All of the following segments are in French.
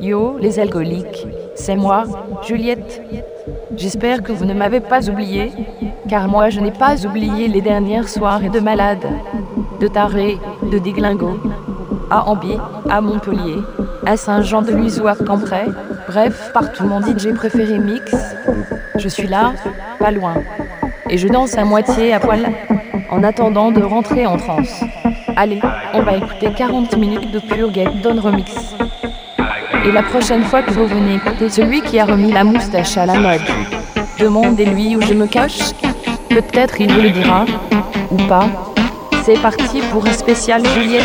Yo, les alcooliques, c'est moi, Juliette. J'espère que vous ne m'avez pas oublié, car moi je n'ai pas oublié les dernières soirées de malade, de taré, de déglingo, à Ambi, à Montpellier, à Saint-Jean-de-Luzot à Cambrai, bref, partout mon DJ préféré mix. Je suis là, pas loin, et je danse à moitié à poil en attendant de rentrer en France. Allez, on va écouter 40 minutes de Get Don Remix. Et la prochaine fois que vous venez écouter celui qui a remis la moustache à la mode, demandez-lui où je me cache. Peut-être il vous le dira, ou pas. C'est parti pour un spécial Juliette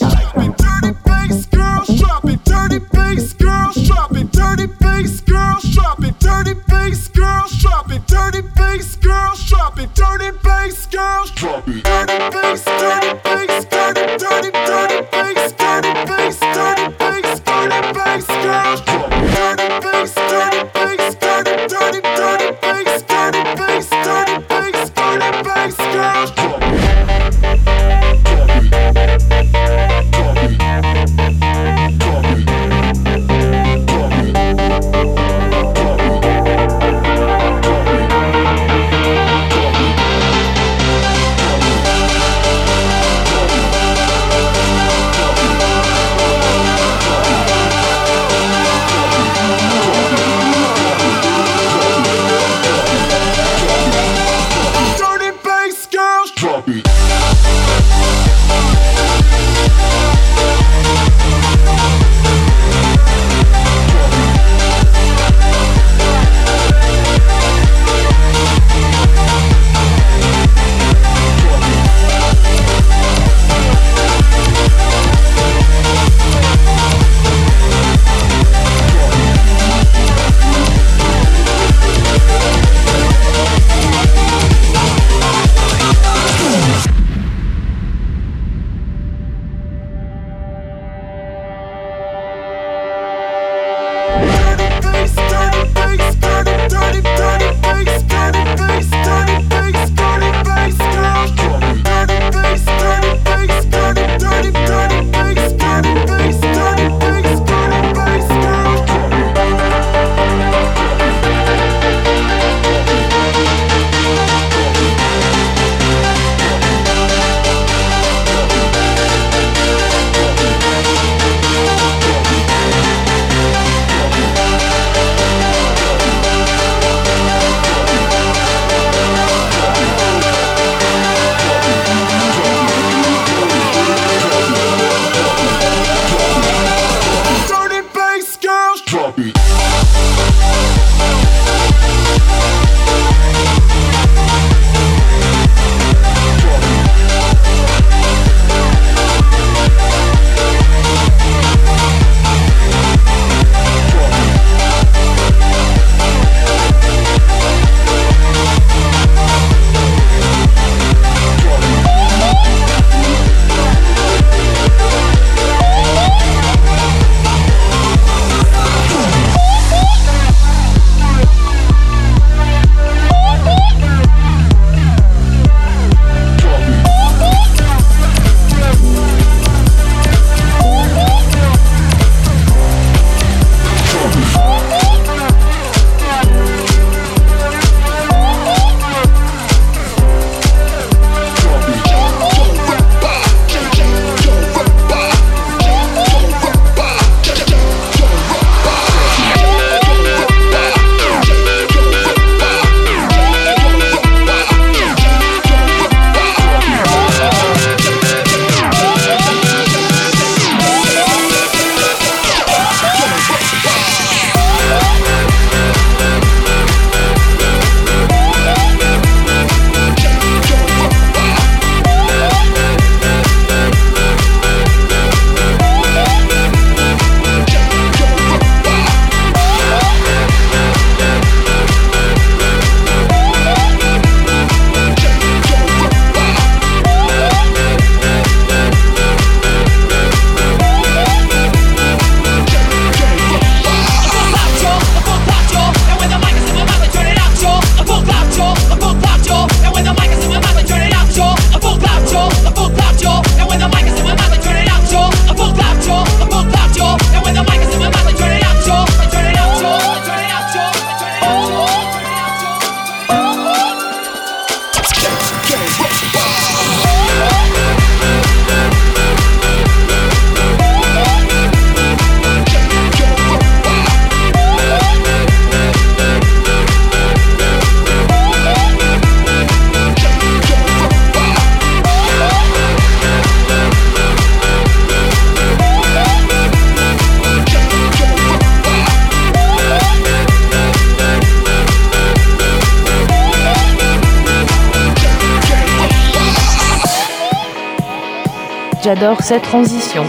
J'adore cette transition.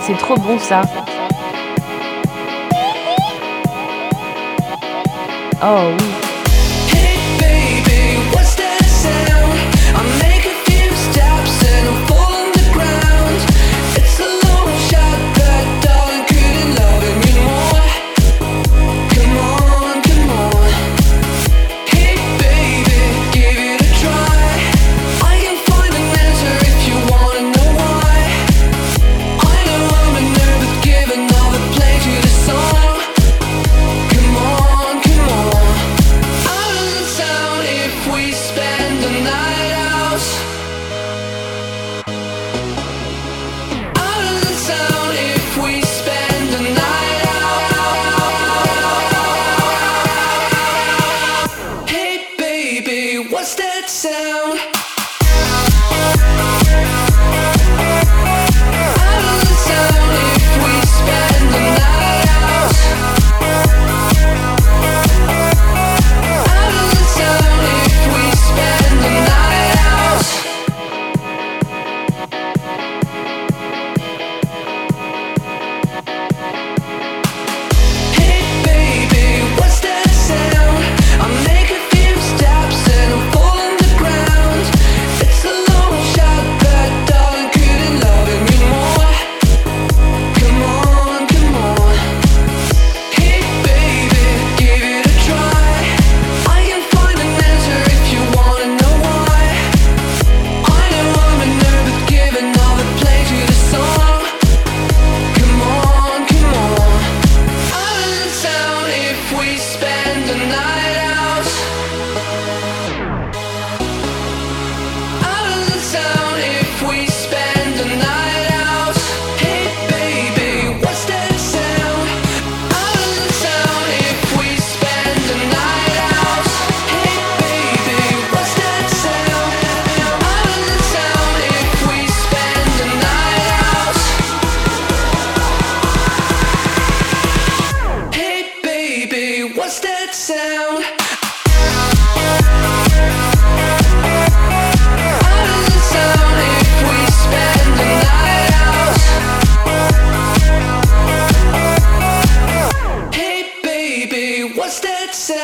C'est trop bon ça. Oh oui.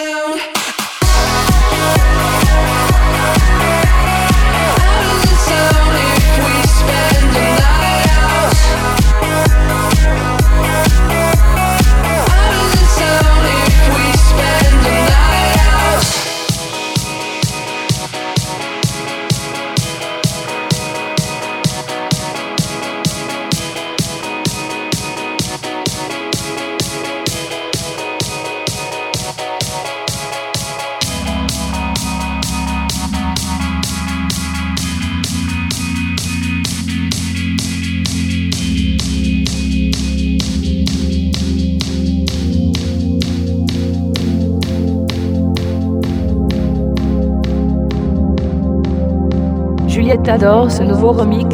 down. T'adores ce nouveau remix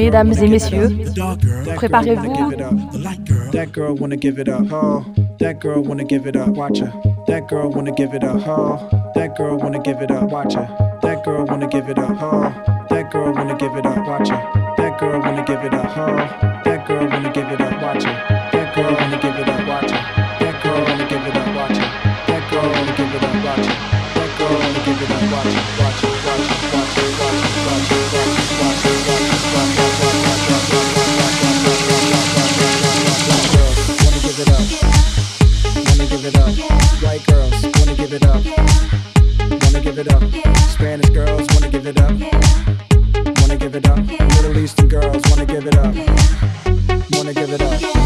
Mesdames et messieurs, Préparez-vous. That girl wanna give it up. Oh, that girl wanna give it up. Watch her. That girl wanna give it up. Oh, that girl wanna give it up. Watch her. That girl wanna give it up. Oh, that girl wanna give it up. Watch her. That girl wanna give it up. Oh, that girl wanna give it up. Watch her. That girl wanna give it up. Watch her. Yeah. Wanna give it up.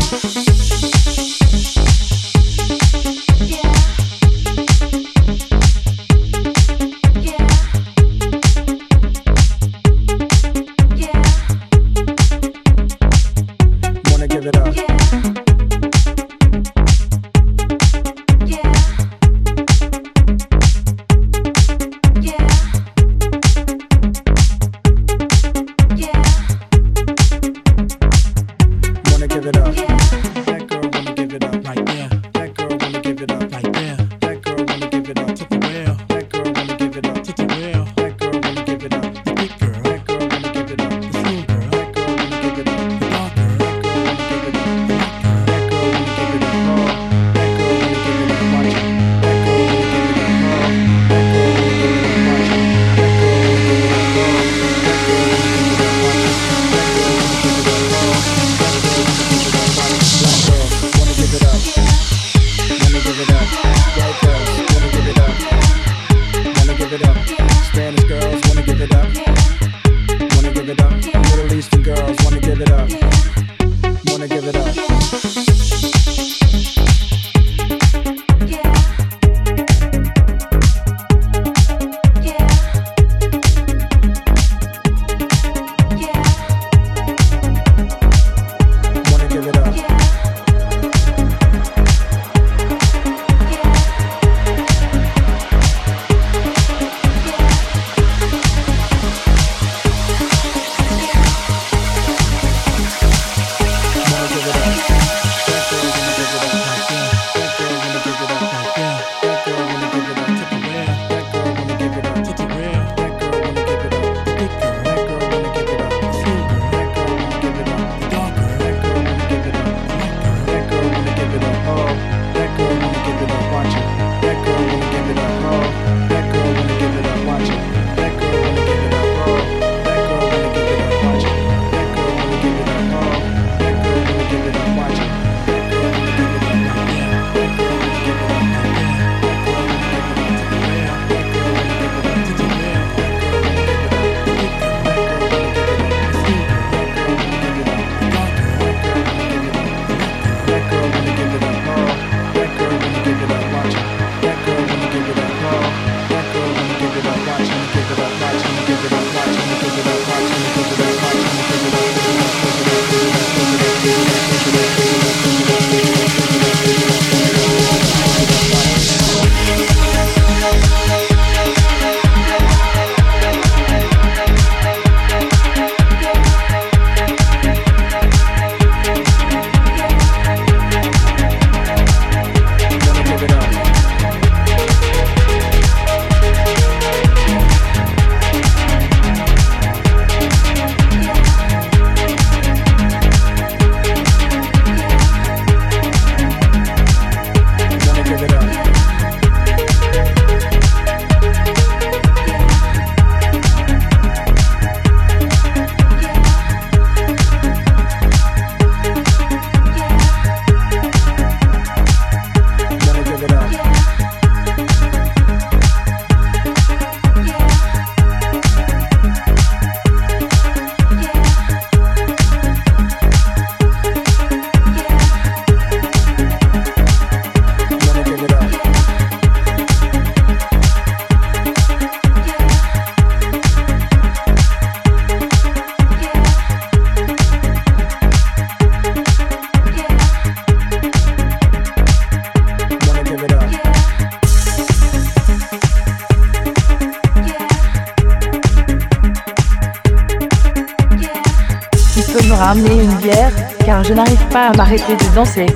Ramener une bière car je n'arrive pas à m'arrêter de danser.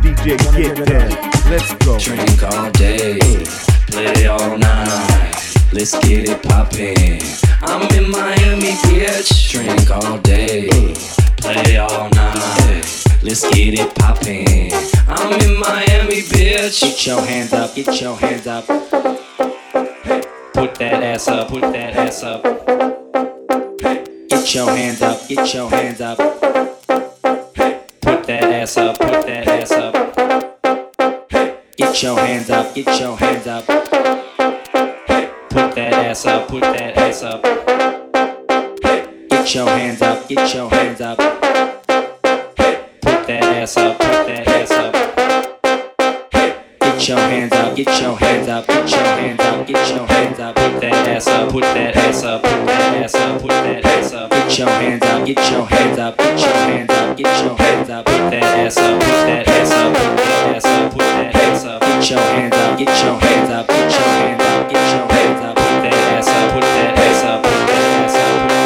DJ, get there. Let's go. Drink all day, play all night. Let's get it poppin'. I'm in Miami, bitch. Drink all day, play all night. Let's get it poppin'. I'm in Miami, bitch. Get your hands up, get your hands up. Put that ass up, put that ass up. Get your hands up, get your hands up. Put that ass up, put that ass up. Get your hands up, get your hands up. Put that ass up, put that ass up. Get your hands up, get your hands up. Put that ass up, put that ass up. Get your hands up, get your hands up, get your hands up, get your hands up. Put that ass up, put that ass up, put that ass up, put that ass up. Get your hands up, get your hands up, get your hands up, get your hands up. Put that ass up, put that ass up, put that ass up, put that ass up. Get your hands up, get your hands up, get your hands up, get your hands up. Put that ass up, put that ass up, put that ass up, put that ass up.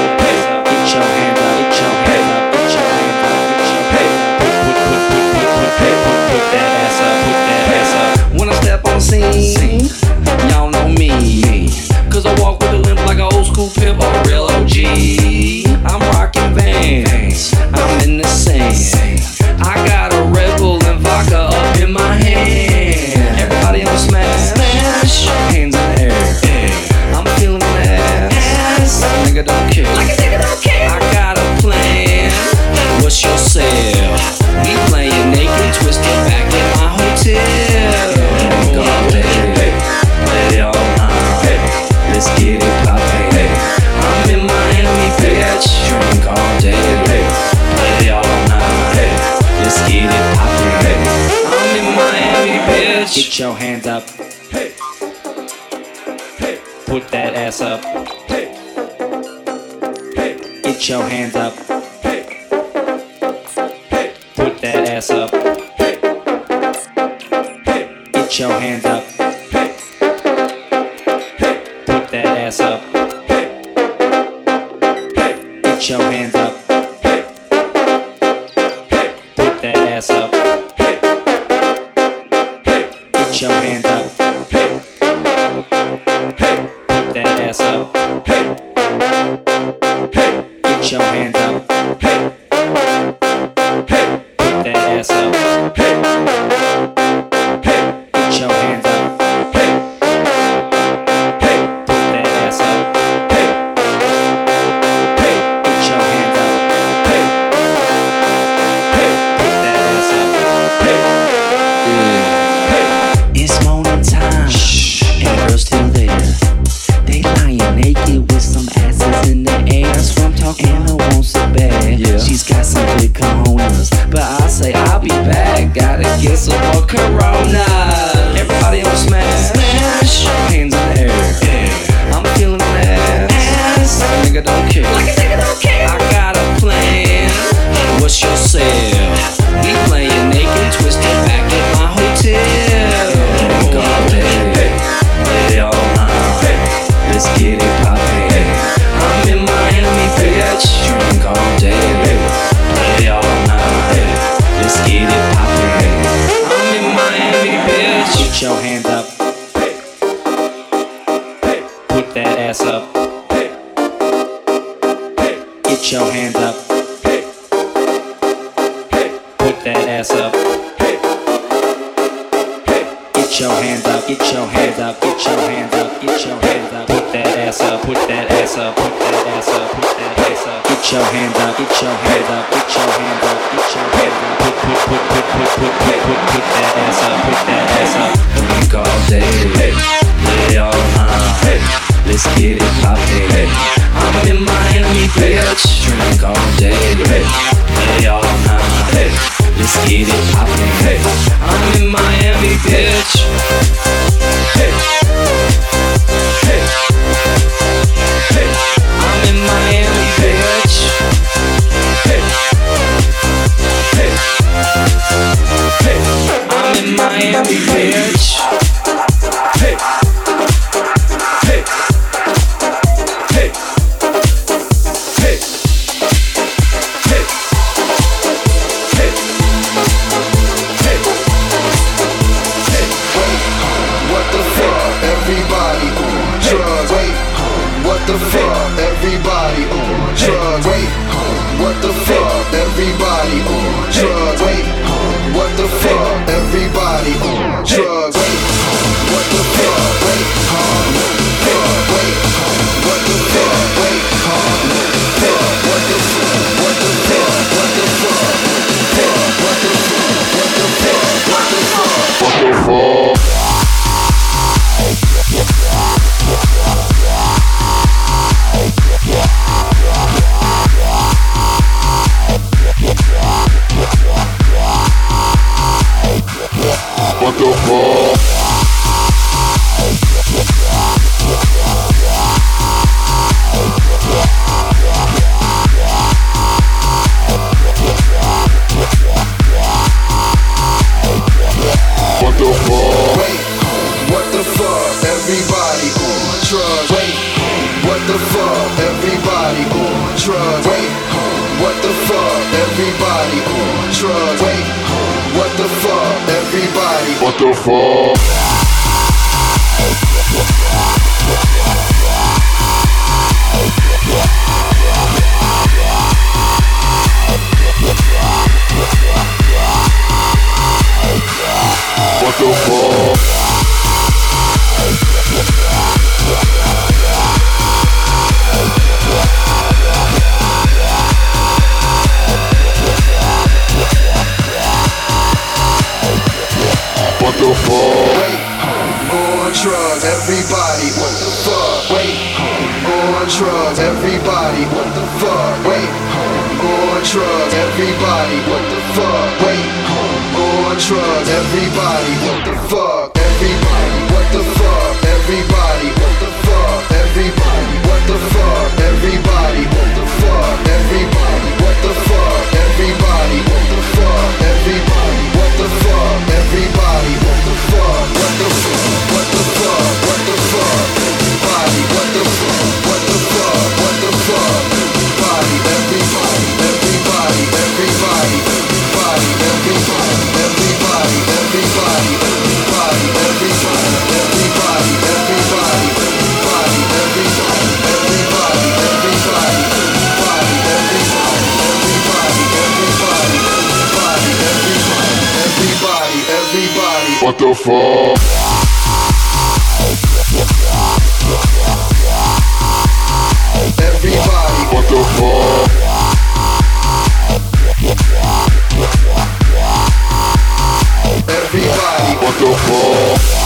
Get your hands up. Hey. Hey. Put that ass up. Get Get your hands up. Hey. Put that ass up. Hey. Get your hands up, get your hands up, get your hands up, get your hands up. Put that ass up, put that ass up, put that ass up, put that ass up. Get your hands up, get your hands up, get your hands up, get your hands up. Put put put put put put put put put that ass up, put that ass up. Drink all day, play all night. Let's get it poppin'. I'm in Miami, bitch. Drink all day, play all night. Let's get it poppin'. I'm in Miami, bitch. The for.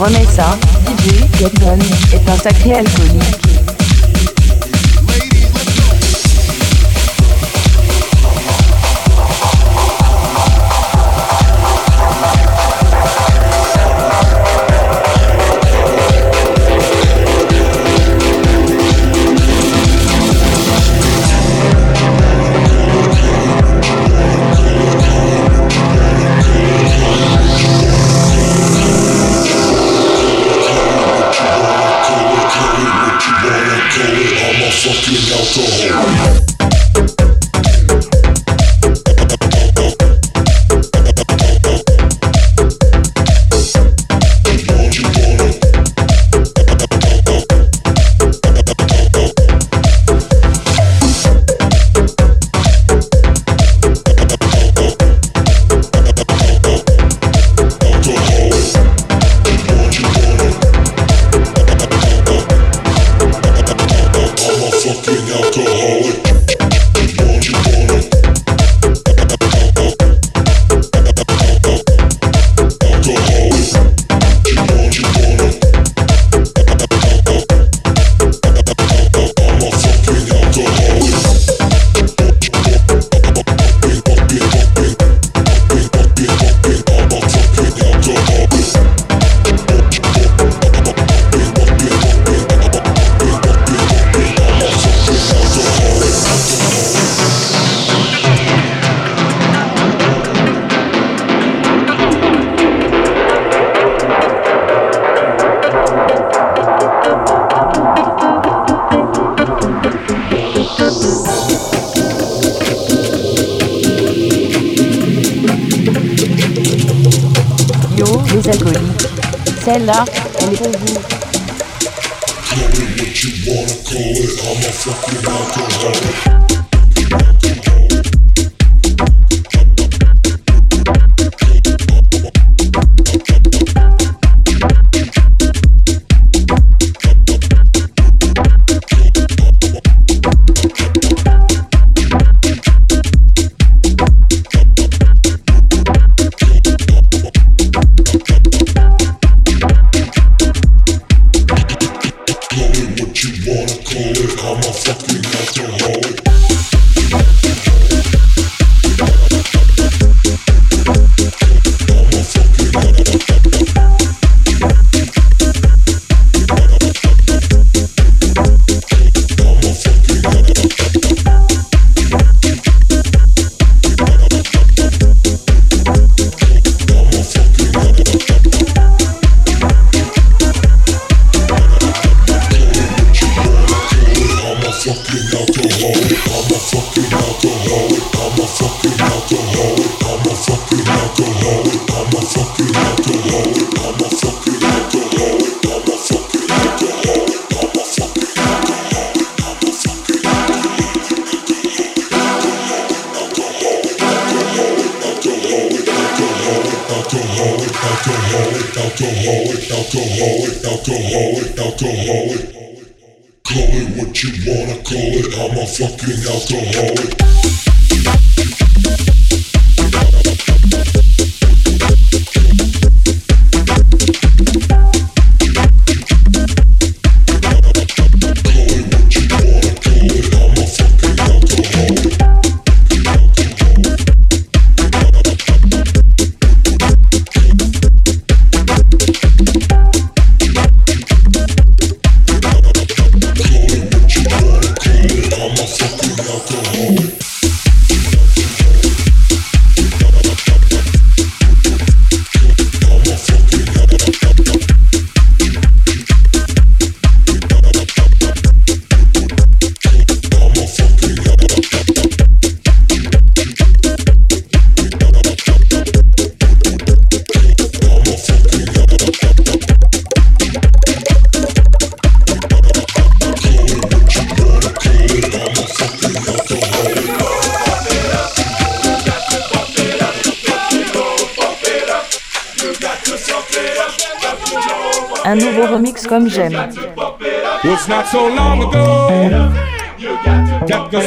remets ça, DJ Getton est un sacré alcoolique. là, on est pour vous. Call it what you wanna call it, I'm a fucking alcoholic. so long ago. You got to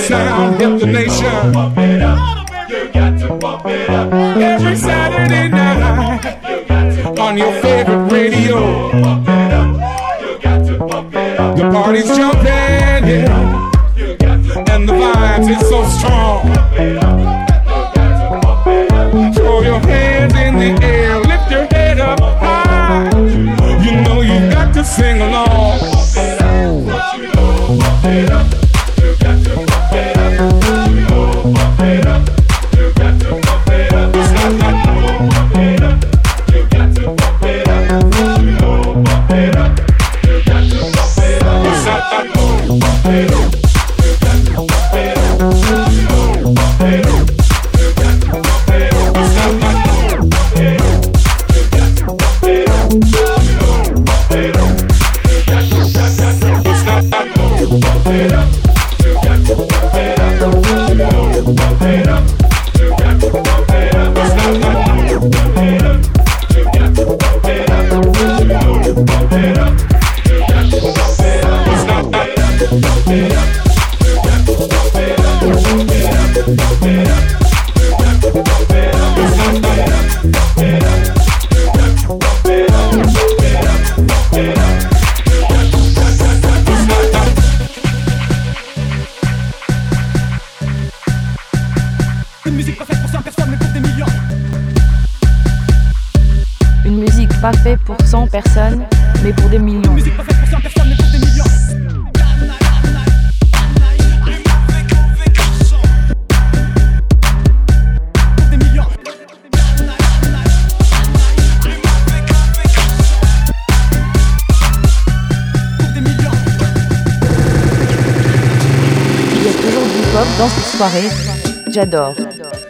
J'adore.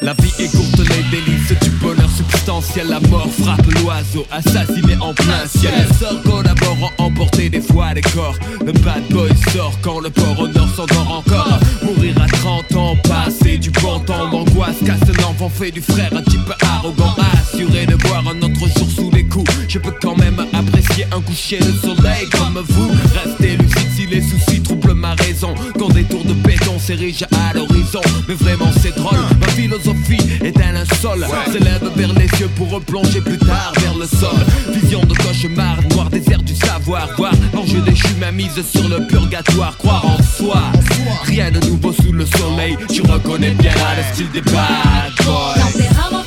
La vie est courte, les délices du bonheur substantiel. La mort frappe l'oiseau, assassiné en plein ciel. Les sorts collaborant, emporter des fois des corps. Le bad boy sort quand le port au nord s'endort encore. Mourir à 30 ans, passer du bon temps d'angoisse. Casse l'enfant, fait du frère un type arrogant. Assuré de voir un autre jour sous les coups. Je peux quand même apprécier un coucher de soleil comme vous. Restez lucide les soucis troublent ma raison. Quand des tours de béton s'érigent à l'horizon. Mais vraiment, c'est drôle. Ma philosophie est un linceul. S'élève vers les yeux pour replonger plus tard vers le sol. Vision de cauchemar, noir désert du savoir. Voir l'enjeu déchu, ma mise sur le purgatoire. Croire en soi. Rien de nouveau sous le soleil. Tu reconnais bien là le style des bad boys.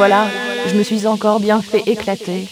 Voilà, je me suis encore bien fait éclater.